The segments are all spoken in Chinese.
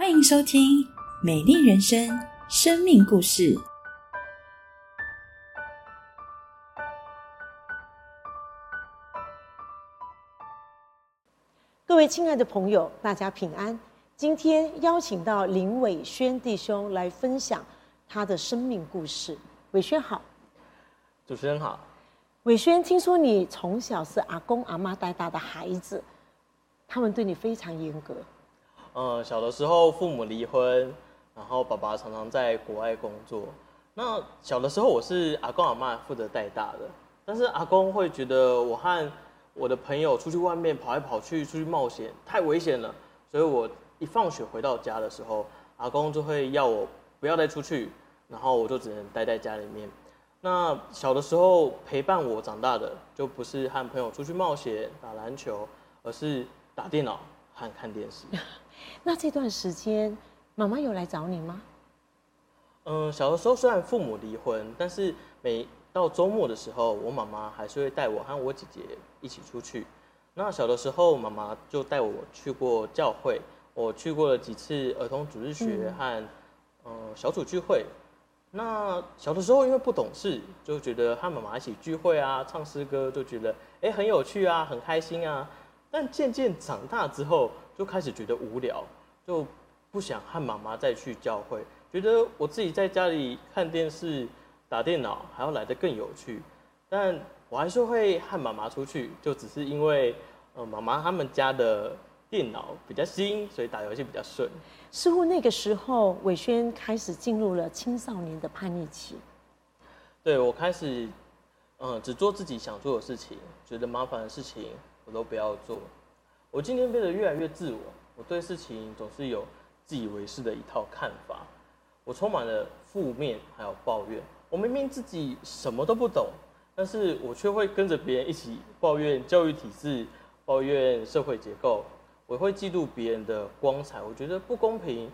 欢迎收听《美丽人生》生命故事。各位亲爱的朋友，大家平安。今天邀请到林伟轩弟兄来分享他的生命故事。伟轩好，主持人好。伟轩，听说你从小是阿公阿妈带大的孩子，他们对你非常严格。呃，小的时候父母离婚，然后爸爸常常在国外工作。那小的时候我是阿公阿妈负责带大的，但是阿公会觉得我和我的朋友出去外面跑来跑去，出去冒险太危险了，所以我一放学回到家的时候，阿公就会要我不要再出去，然后我就只能待在家里面。那小的时候陪伴我长大的，就不是和朋友出去冒险打篮球，而是打电脑和看电视。那这段时间，妈妈有来找你吗？嗯，小的时候虽然父母离婚，但是每到周末的时候，我妈妈还是会带我和我姐姐一起出去。那小的时候，妈妈就带我去过教会，我去过了几次儿童主日学和嗯小组聚会。那小的时候因为不懂事，就觉得和妈妈一起聚会啊，唱诗歌，就觉得哎很有趣啊，很开心啊。但渐渐长大之后，就开始觉得无聊，就不想和妈妈再去教会，觉得我自己在家里看电视、打电脑还要来得更有趣。但我还是会和妈妈出去，就只是因为呃妈妈他们家的电脑比较新，所以打游戏比较顺。似乎那个时候，伟轩开始进入了青少年的叛逆期。对我开始，嗯，只做自己想做的事情，觉得麻烦的事情我都不要做。我今天变得越来越自我，我对事情总是有自以为是的一套看法，我充满了负面还有抱怨。我明明自己什么都不懂，但是我却会跟着别人一起抱怨教育体制，抱怨社会结构。我会嫉妒别人的光彩，我觉得不公平，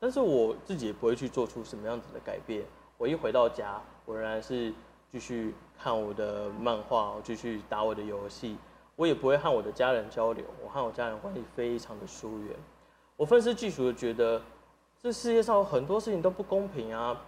但是我自己也不会去做出什么样子的改变。我一回到家，我仍然是继续看我的漫画，我继续打我的游戏。我也不会和我的家人交流，我和我家人关系非常的疏远。我愤世嫉俗的觉得，这世界上有很多事情都不公平啊！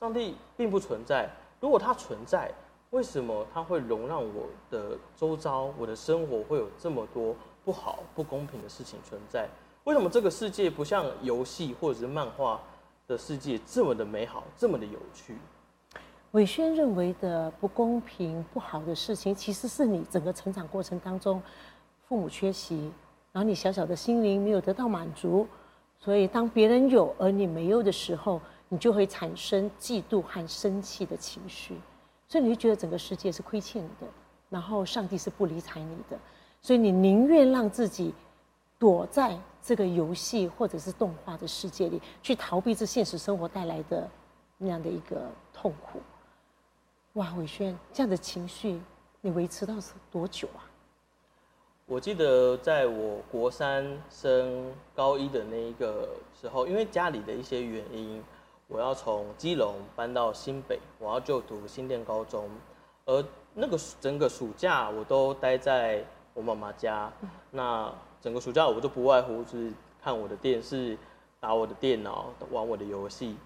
上帝并不存在，如果他存在，为什么他会容让我的周遭、我的生活会有这么多不好、不公平的事情存在？为什么这个世界不像游戏或者是漫画的世界这么的美好、这么的有趣？伟轩认为的不公平、不好的事情，其实是你整个成长过程当中，父母缺席，然后你小小的心灵没有得到满足，所以当别人有而你没有的时候，你就会产生嫉妒和生气的情绪，所以你就觉得整个世界是亏欠你的，然后上帝是不理睬你的，所以你宁愿让自己躲在这个游戏或者是动画的世界里，去逃避这现实生活带来的那样的一个痛苦。哇，伟轩，这样的情绪你维持到是多久啊？我记得在我国三升高一的那一个时候，因为家里的一些原因，我要从基隆搬到新北，我要就读新店高中，而那个整个暑假我都待在我妈妈家。那整个暑假我就不外乎是看我的电视、打我的电脑、玩我的游戏。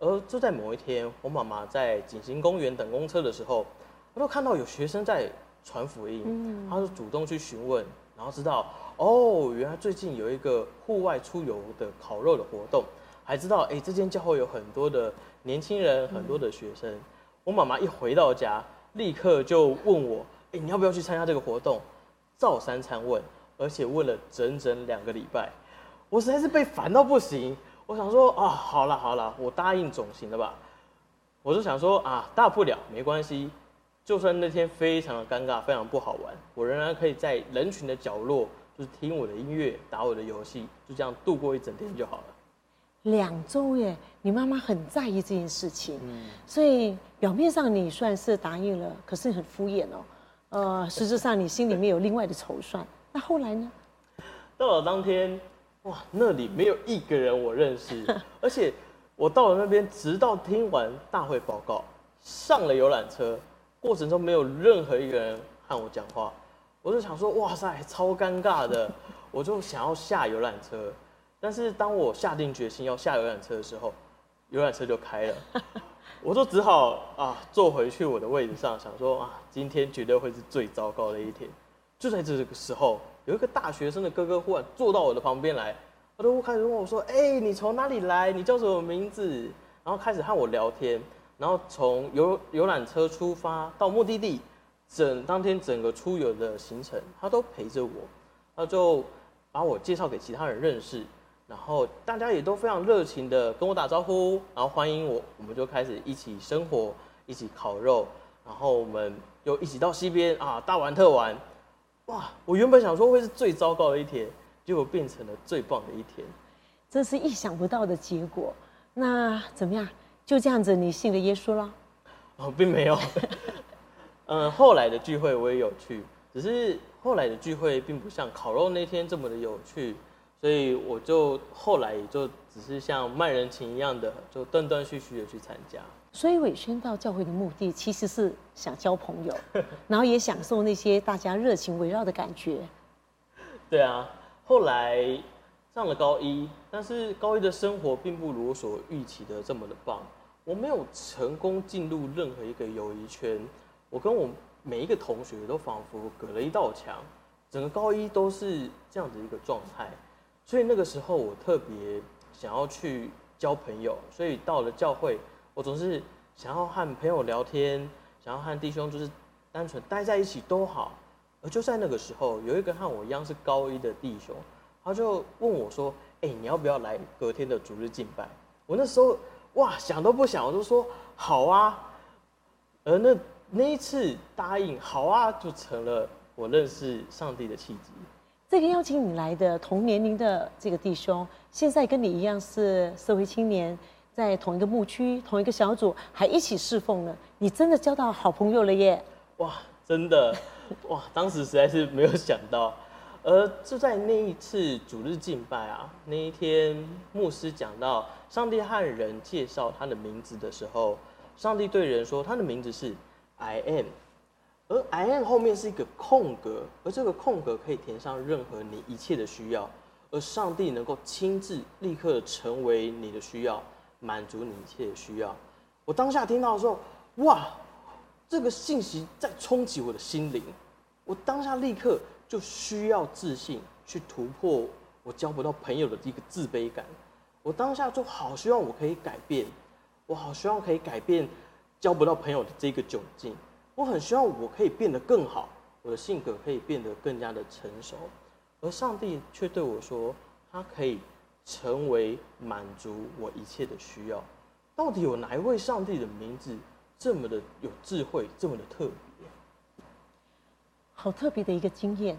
而就在某一天，我妈妈在景行公园等公车的时候，我就看到有学生在传福音，她就主动去询问，然后知道哦，原来最近有一个户外出游的烤肉的活动，还知道哎，这间教会有很多的年轻人，很多的学生。我妈妈一回到家，立刻就问我，哎，你要不要去参加这个活动？照三餐问，而且问了整整两个礼拜，我实在是被烦到不行。我想说啊，好了好了，我答应总行了吧？我就想说啊，大不了没关系，就算那天非常的尴尬，非常不好玩，我仍然可以在人群的角落，就是听我的音乐，打我的游戏，就这样度过一整天就好了。两周耶，你妈妈很在意这件事情，嗯所以表面上你算是答应了，可是很敷衍哦。呃，实质上你心里面有另外的筹算。那后来呢？到了当天。哇，那里没有一个人我认识，而且我到了那边，直到听完大会报告，上了游览车，过程中没有任何一个人和我讲话，我就想说，哇塞，超尴尬的，我就想要下游览车，但是当我下定决心要下游览车的时候，游览车就开了，我就只好啊坐回去我的位置上，想说啊今天绝对会是最糟糕的一天。就在这个时候，有一个大学生的哥哥忽然坐到我的旁边来，他都开始问我说：“哎、你从哪里来？你叫什么名字？”然后开始和我聊天，然后从游游览车出发到目的地，整当天整个出游的行程，他都陪着我，他就把我介绍给其他人认识，然后大家也都非常热情的跟我打招呼，然后欢迎我，我们就开始一起生活，一起烤肉，然后我们又一起到西边啊大玩特玩，哇！我原本想说会是最糟糕的一天，结果变成了最棒的一天。这是意想不到的结果。那怎么样？就这样子，你信了耶稣了？哦，并没有。嗯，后来的聚会我也有去，只是后来的聚会并不像烤肉那天这么的有趣，所以我就后来也就只是像卖人情一样的，就断断续续的去参加。所以伟轩到教会的目的其实是想交朋友，然后也享受那些大家热情围绕的感觉。对啊，后来上了高一，但是高一的生活并不如我所预期的这么的棒。我没有成功进入任何一个友谊圈，我跟我每一个同学都仿佛隔了一道墙，整个高一都是这样子一个状态。所以那个时候我特别想要去交朋友，所以到了教会，我总是想要和朋友聊天，想要和弟兄就是单纯待在一起都好。而就在那个时候，有一个和我一样是高一的弟兄，他就问我说：“哎、你要不要来隔天的主日敬拜？”我那时候哇，想都不想，我就说好啊。而那那一次答应好啊，就成了我认识上帝的契机。这个邀请你来的同年龄的这个弟兄，现在跟你一样是社会青年，在同一个牧区、同一个小组，还一起侍奉呢。你真的交到好朋友了耶！哇，真的哇，当时实在是没有想到。而就在那一次主日敬拜啊，那一天牧师讲到上帝和人介绍他的名字的时候，上帝对人说他的名字是 I am，而 I am 后面是一个空格，而这个空格可以填上任何你一切的需要，而上帝能够亲自立刻成为你的需要，满足你一切需要。我当下听到的时候，哇！这个信息在冲击我的心灵，我当下立刻就需要自信去突破我交不到朋友的一个自卑感。我当下就好希望我可以改变，我好希望可以改变交不到朋友的这个窘境。我很希望我可以变得更好，我的性格可以变得更加的成熟。而上帝却对我说，他可以成为满足我一切的需要。到底有哪一位上帝的名字这么的有智慧，这么的特别？好特别的一个经验。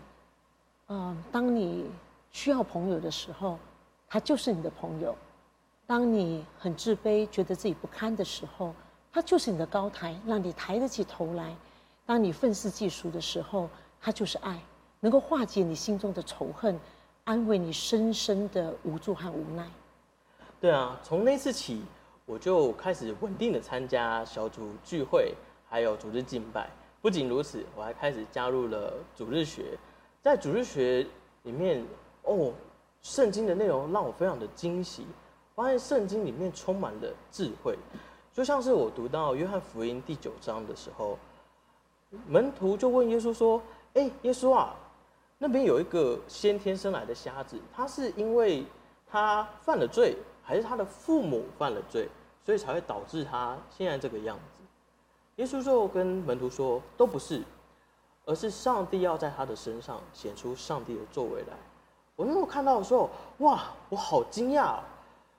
嗯，当你需要朋友的时候，他就是你的朋友；当你很自卑、觉得自己不堪的时候，他就是你的高台，让你抬得起头来；当你愤世嫉俗的时候，他就是爱，能够化解你心中的仇恨，安慰你深深的无助和无奈。对啊，从那次起，我就开始稳定的参加小组聚会，还有主日敬拜。不仅如此，我还开始加入了主日学。在主日学里面，哦，圣经的内容让我非常的惊喜，发现圣经里面充满了智慧。就像是我读到约翰福音第九章的时候，门徒就问耶稣说：“哎，耶稣啊，那边有一个先天生来的瞎子，他是因为他犯了罪，还是他的父母犯了罪，所以才会导致他现在这个样子？”耶稣就跟门徒说：“都不是，而是上帝要在他的身上显出上帝的作为来。”我那时候看到的时候，哇，我好惊讶、哦，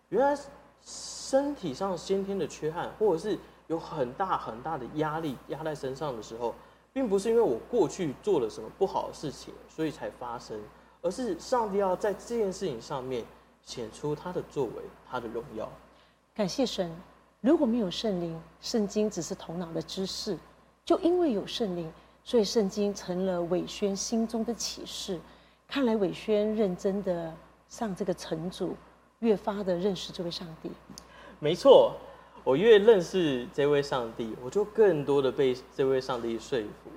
原来身体上先天的缺憾，或者是有很大很大的压力压在身上的时候，并不是因为我过去做了什么不好的事情，所以才发生，而是上帝要在这件事情上面显出他的作为，他的荣耀。感谢神，如果没有圣灵，圣经只是头脑的知识；就因为有圣灵，所以圣经成了伟轩心中的启示。看来伟轩认真的上这个城主，越发的认识这位上帝。没错，我越认识这位上帝，我就更多的被这位上帝说服。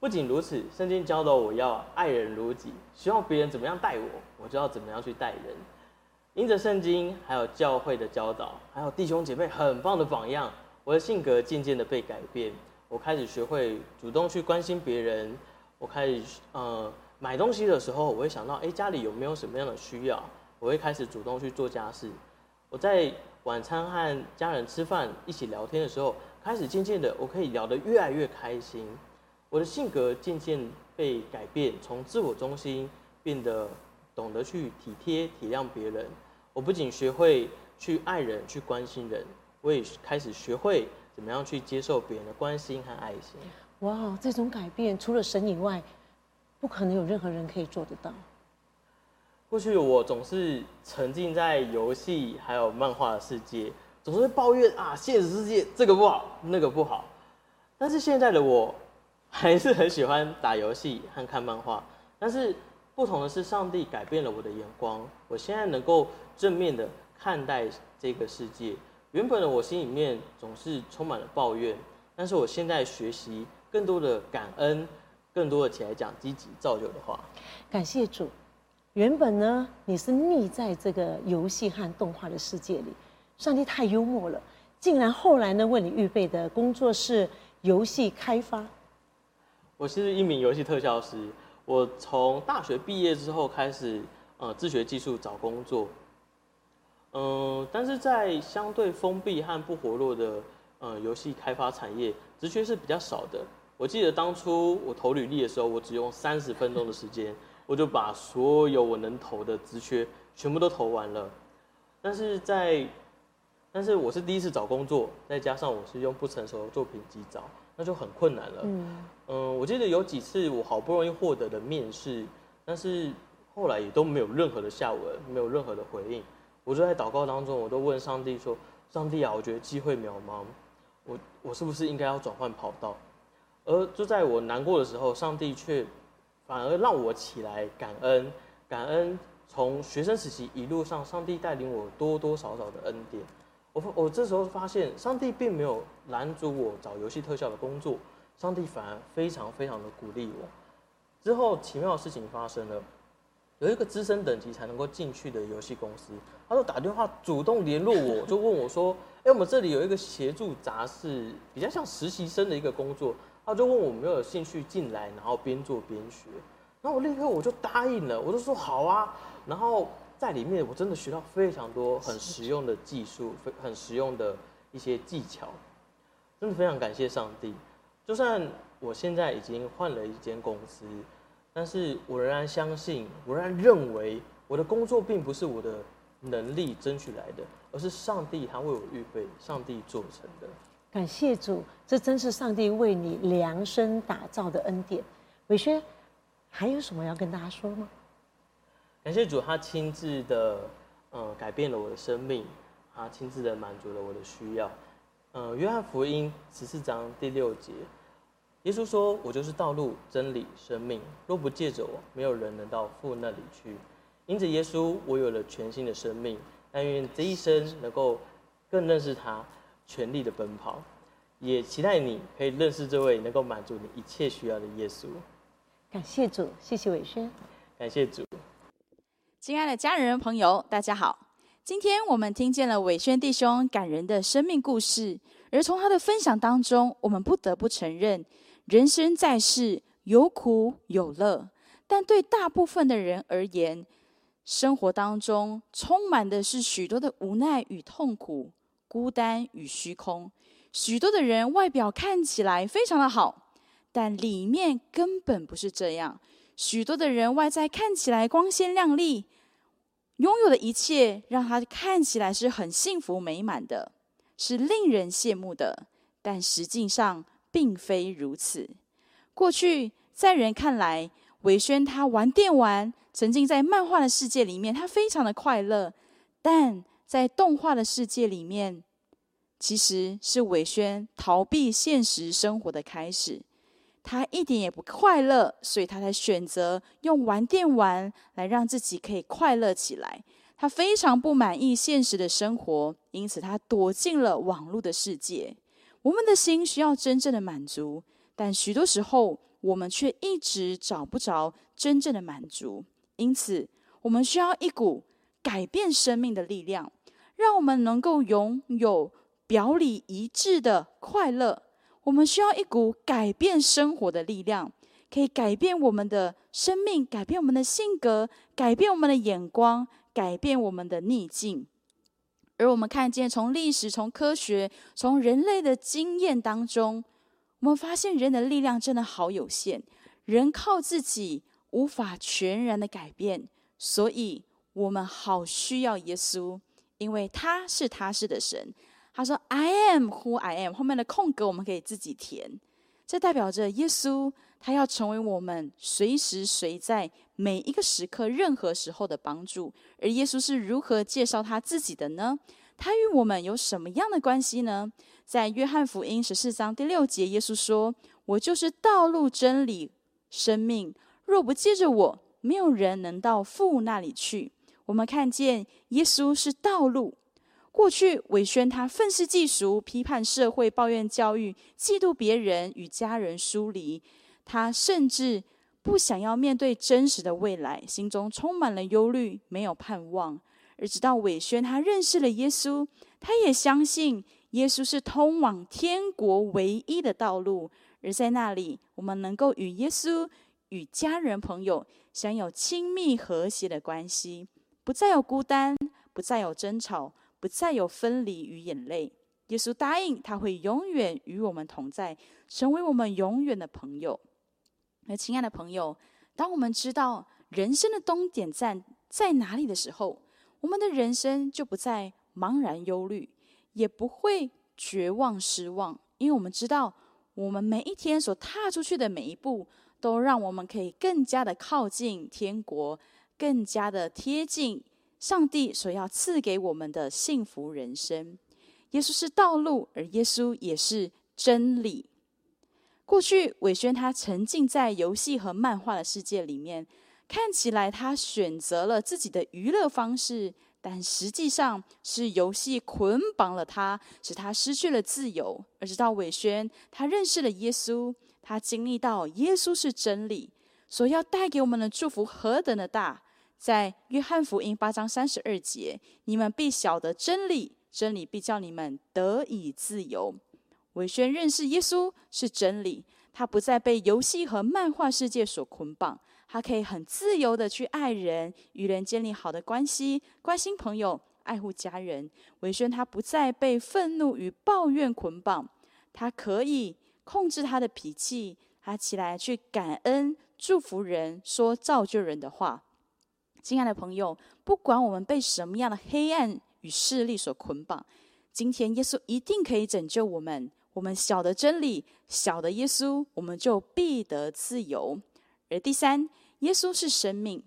不仅如此，圣经教导我要爱人如己，希望别人怎么样待我，我就要怎么样去待人。因着圣经，还有教会的教导，还有弟兄姐妹很棒的榜样，我的性格渐渐的被改变。我开始学会主动去关心别人。我开始呃买东西的时候，我会想到，哎，家里有没有什么样的需要？我会开始主动去做家事。我在晚餐和家人吃饭一起聊天的时候，开始渐渐的，我可以聊得越来越开心。我的性格渐渐被改变，从自我中心变得懂得去体贴体谅别人。我不仅学会去爱人、去关心人，我也开始学会怎么样去接受别人的关心和爱心。哇，这种改变除了神以外，不可能有任何人可以做得到。过去我总是沉浸在游戏还有漫画的世界，总是抱怨啊，现实世界这个不好，那个不好。但是现在的我。还是很喜欢打游戏和看漫画，但是不同的是，上帝改变了我的眼光。我现在能够正面的看待这个世界。原本的我心里面总是充满了抱怨，但是我现在学习更多的感恩，更多的起来讲积极造就的话。感谢主。原本呢，你是腻在这个游戏和动画的世界里，上帝太幽默了，竟然后来呢为你预备的工作是游戏开发。我是一名游戏特效师。我从大学毕业之后开始，呃，自学技术找工作。嗯，但是在相对封闭和不活络的呃游戏开发产业，职缺是比较少的。我记得当初我投履历的时候，我只用三十分钟的时间，我就把所有我能投的职缺全部都投完了。但是在，但是我是第一次找工作，再加上我是用不成熟的作品集找。那就很困难了。嗯，嗯，我记得有几次我好不容易获得的面试，但是后来也都没有任何的下文，没有任何的回应。我就在祷告当中，我都问上帝说：“上帝啊，我觉得机会渺茫，我我是不是应该要转换跑道？”而就在我难过的时候，上帝却反而让我起来感恩，感恩从学生时期一路上，上帝带领我多多少少的恩典。我我这时候发现，上帝并没有拦阻我找游戏特效的工作，上帝反而非常非常的鼓励我。之后奇妙的事情发生了，有一个资深等级才能够进去的游戏公司，他就打电话主动联络我，就问我说：“哎，我们这里有一个协助杂事，比较像实习生的一个工作，他就问我有没有兴趣进来，然后边做边学。”然后我立刻我就答应了，我就说好啊，然后。在里面，我真的学到非常多很实用的技术，非很实用的一些技巧，真的非常感谢上帝。就算我现在已经换了一间公司，但是我仍然相信，我仍然认为我的工作并不是我的能力争取来的，而是上帝他为我预备，上帝做成的。感谢主，这真是上帝为你量身打造的恩典。伟轩，还有什么要跟大家说吗？感谢主，他亲自的，呃，改变了我的生命，他亲自的满足了我的需要。呃，约翰福音十四章第六节，耶稣说：“我就是道路、真理、生命，若不借着我，没有人能到父那里去。”因着耶稣，我有了全新的生命。但愿这一生能够更认识他，全力的奔跑，也期待你可以认识这位能够满足你一切需要的耶稣。感谢主，谢谢伟轩，感谢主。亲爱的家人朋友，大家好！今天我们听见了伟轩弟兄感人的生命故事，而从他的分享当中，我们不得不承认，人生在世有苦有乐，但对大部分的人而言，生活当中充满的是许多的无奈与痛苦、孤单与虚空。许多的人外表看起来非常的好，但里面根本不是这样。许多的人外在看起来光鲜亮丽，拥有的一切让他看起来是很幸福美满的，是令人羡慕的。但实际上并非如此。过去在人看来，韦轩他玩电玩，沉浸在漫画的世界里面，他非常的快乐。但在动画的世界里面，其实是伟轩逃避现实生活的开始。他一点也不快乐，所以他才选择用玩电玩来让自己可以快乐起来。他非常不满意现实的生活，因此他躲进了网络的世界。我们的心需要真正的满足，但许多时候我们却一直找不着真正的满足。因此，我们需要一股改变生命的力量，让我们能够拥有表里一致的快乐。我们需要一股改变生活的力量，可以改变我们的生命，改变我们的性格，改变我们的眼光，改变我们的逆境。而我们看见，从历史、从科学、从人类的经验当中，我们发现人的力量真的好有限，人靠自己无法全然的改变，所以我们好需要耶稣，因为他是他是的神。他说：“I am who I am。”后面的空格我们可以自己填，这代表着耶稣他要成为我们随时随在每一个时刻、任何时候的帮助。而耶稣是如何介绍他自己的呢？他与我们有什么样的关系呢？在约翰福音十四章第六节，耶稣说：“我就是道路、真理、生命。若不借着我，没有人能到父那里去。”我们看见耶稣是道路。过去，伟轩他愤世嫉俗，批判社会，抱怨教育，嫉妒别人，与家人疏离。他甚至不想要面对真实的未来，心中充满了忧虑，没有盼望。而直到伟轩他认识了耶稣，他也相信耶稣是通往天国唯一的道路。而在那里，我们能够与耶稣、与家人朋友享有亲密和谐的关系，不再有孤单，不再有争吵。不再有分离与眼泪。耶稣答应，他会永远与我们同在，成为我们永远的朋友。那亲爱的朋友，当我们知道人生的终点站在哪里的时候，我们的人生就不再茫然忧虑，也不会绝望失望，因为我们知道，我们每一天所踏出去的每一步，都让我们可以更加的靠近天国，更加的贴近。上帝所要赐给我们的幸福人生，耶稣是道路，而耶稣也是真理。过去伟轩他沉浸在游戏和漫画的世界里面，看起来他选择了自己的娱乐方式，但实际上是游戏捆绑了他，使他失去了自由。而直到伟轩他认识了耶稣，他经历到耶稣是真理，所要带给我们的祝福何等的大。在约翰福音八章三十二节，你们必晓得真理，真理必叫你们得以自由。伟轩认识耶稣是真理，他不再被游戏和漫画世界所捆绑，他可以很自由的去爱人，与人建立好的关系，关心朋友，爱护家人。伟轩他不再被愤怒与抱怨捆绑，他可以控制他的脾气，他起来去感恩、祝福人，说造就人的话。亲爱的朋友，不管我们被什么样的黑暗与势力所捆绑，今天耶稣一定可以拯救我们。我们晓得真理，晓得耶稣，我们就必得自由。而第三，耶稣是生命，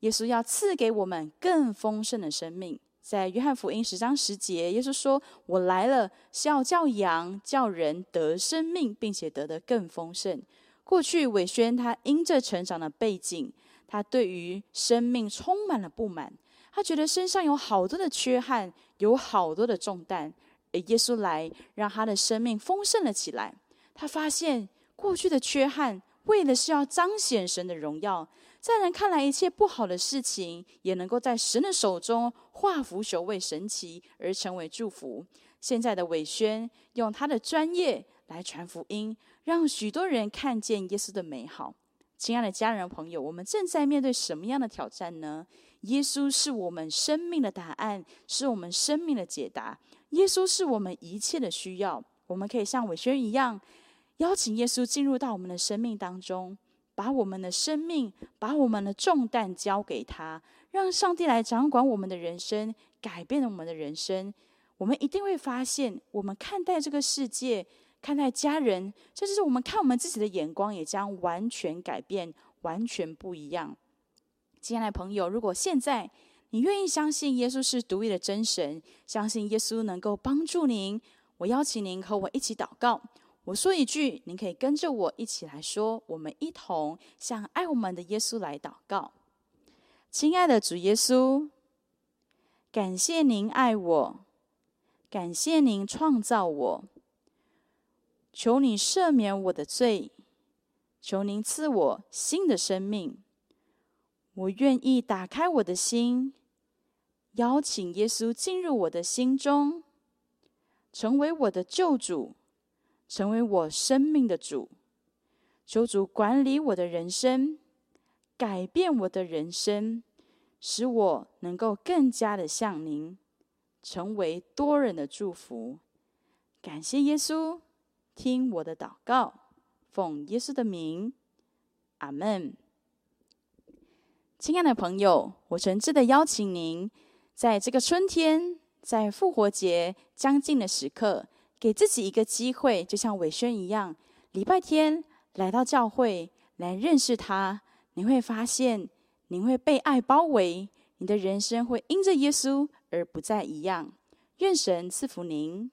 耶稣要赐给我们更丰盛的生命。在约翰福音十章十节，耶稣说：“我来了，是要叫羊叫人得生命，并且得的更丰盛。”过去伟轩他因着成长的背景。他对于生命充满了不满，他觉得身上有好多的缺憾，有好多的重担。而耶稣来，让他的生命丰盛了起来。他发现过去的缺憾，为的是要彰显神的荣耀。在人看来，一切不好的事情，也能够在神的手中化腐朽为神奇，而成为祝福。现在的伟轩用他的专业来传福音，让许多人看见耶稣的美好。亲爱的家人朋友，我们正在面对什么样的挑战呢？耶稣是我们生命的答案，是我们生命的解答。耶稣是我们一切的需要。我们可以像伟轩一样，邀请耶稣进入到我们的生命当中，把我们的生命、把我们的重担交给他，让上帝来掌管我们的人生，改变了我们的人生。我们一定会发现，我们看待这个世界。看待家人，这就是我们看我们自己的眼光也将完全改变，完全不一样。亲爱的朋友，如果现在你愿意相信耶稣是独一的真神，相信耶稣能够帮助您，我邀请您和我一起祷告。我说一句，您可以跟着我一起来说。我们一同向爱我们的耶稣来祷告。亲爱的主耶稣，感谢您爱我，感谢您创造我。求你赦免我的罪，求您赐我新的生命。我愿意打开我的心，邀请耶稣进入我的心中，成为我的救主，成为我生命的主。求主管理我的人生，改变我的人生，使我能够更加的像您，成为多人的祝福。感谢耶稣，听我的祷告，奉耶稣的名，阿门。亲爱的朋友，我诚挚的邀请您，在这个春天，在复活节将近的时刻，给自己一个机会，就像伟轩一样，礼拜天来到教会来认识他，你会发现，你会被爱包围，你的人生会因着耶稣而不再一样。愿神赐福您。